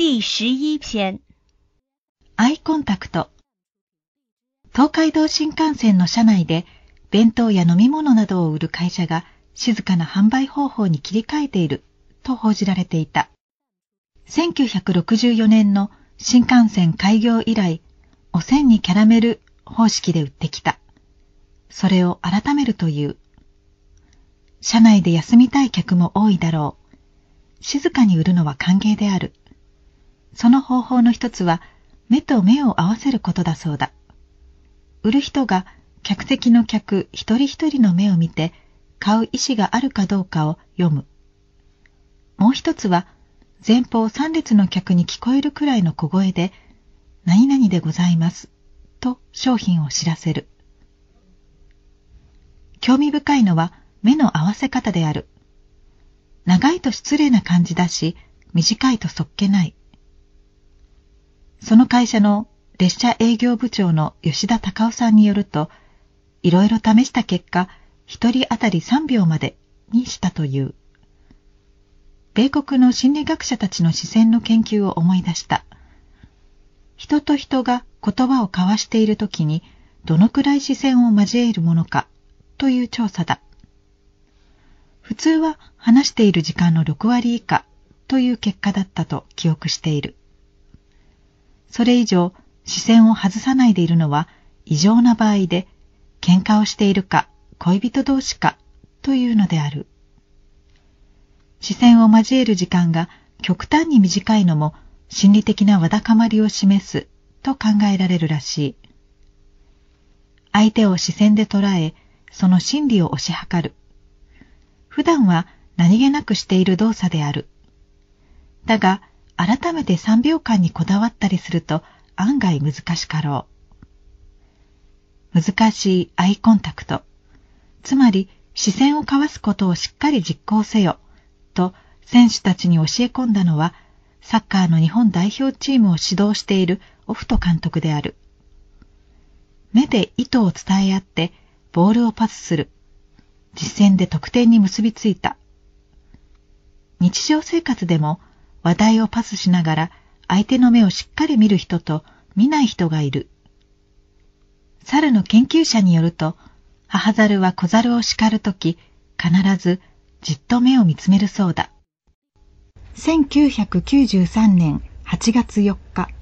第十一篇。アイコンタクト。東海道新幹線の車内で弁当や飲み物などを売る会社が静かな販売方法に切り替えていると報じられていた。1964年の新幹線開業以来、おせんにキャラメル方式で売ってきた。それを改めるという。車内で休みたい客も多いだろう。静かに売るのは歓迎である。その方法の一つは、目と目を合わせることだそうだ。売る人が客席の客一人一人の目を見て、買う意思があるかどうかを読む。もう一つは、前方三列の客に聞こえるくらいの小声で、何々でございます、と商品を知らせる。興味深いのは目の合わせ方である。長いと失礼な感じだし、短いとそっけない。その会社の列車営業部長の吉田隆夫さんによると、いろいろ試した結果、一人当たり3秒までにしたという。米国の心理学者たちの視線の研究を思い出した。人と人が言葉を交わしているときに、どのくらい視線を交えるものかという調査だ。普通は話している時間の6割以下という結果だったと記憶している。それ以上視線を外さないでいるのは異常な場合で、喧嘩をしているか恋人同士かというのである。視線を交える時間が極端に短いのも心理的なわだかまりを示すと考えられるらしい。相手を視線で捉え、その心理を推し量る。普段は何気なくしている動作である。だが、改めて3秒間にこだわったりすると案外難しかろう。難しいアイコンタクト。つまり視線を交わすことをしっかり実行せよ、と選手たちに教え込んだのは、サッカーの日本代表チームを指導しているオフト監督である。目で意図を伝え合ってボールをパスする。実践で得点に結びついた。日常生活でも話題をパスしながら相手の目をしっかり見る人と見ない人がいる。猿の研究者によると、母猿は小猿を叱るとき、必ずじっと目を見つめるそうだ。1993年8月4日。